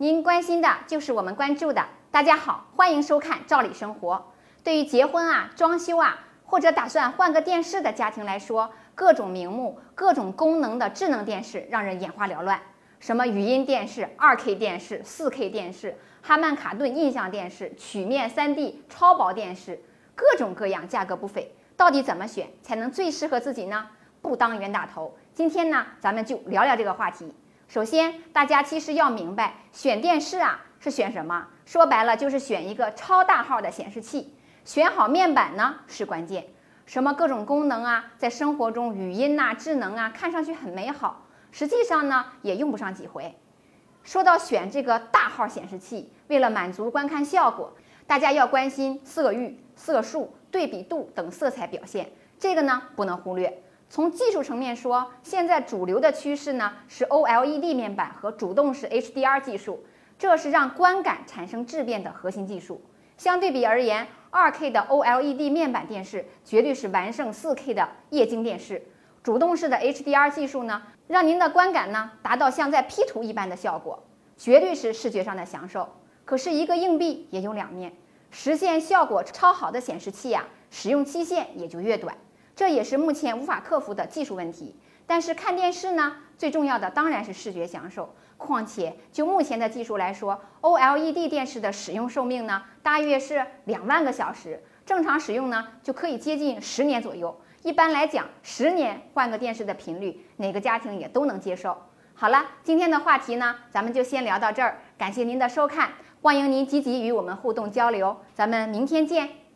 您关心的就是我们关注的。大家好，欢迎收看《赵理生活》。对于结婚啊、装修啊，或者打算换个电视的家庭来说，各种名目、各种功能的智能电视让人眼花缭乱。什么语音电视、2K 电视、4K 电视、哈曼卡顿印象电视、曲面 3D 超薄电视，各种各样，价格不菲。到底怎么选才能最适合自己呢？不当冤大头。今天呢，咱们就聊聊这个话题。首先，大家其实要明白，选电视啊是选什么？说白了就是选一个超大号的显示器。选好面板呢是关键。什么各种功能啊，在生活中语音呐、智能啊，看上去很美好，实际上呢也用不上几回。说到选这个大号显示器，为了满足观看效果，大家要关心色域、色数、对比度等色彩表现，这个呢不能忽略。从技术层面说，现在主流的趋势呢是 OLED 面板和主动式 HDR 技术，这是让观感产生质变的核心技术。相对比而言，2K 的 OLED 面板电视绝对是完胜 4K 的液晶电视。主动式的 HDR 技术呢，让您的观感呢达到像在 P 图一般的效果，绝对是视觉上的享受。可是，一个硬币也有两面，实现效果超好的显示器呀，使用期限也就越短。这也是目前无法克服的技术问题。但是看电视呢，最重要的当然是视觉享受。况且就目前的技术来说，OLED 电视的使用寿命呢，大约是两万个小时，正常使用呢就可以接近十年左右。一般来讲，十年换个电视的频率，哪个家庭也都能接受。好了，今天的话题呢，咱们就先聊到这儿。感谢您的收看，欢迎您积极与我们互动交流，咱们明天见。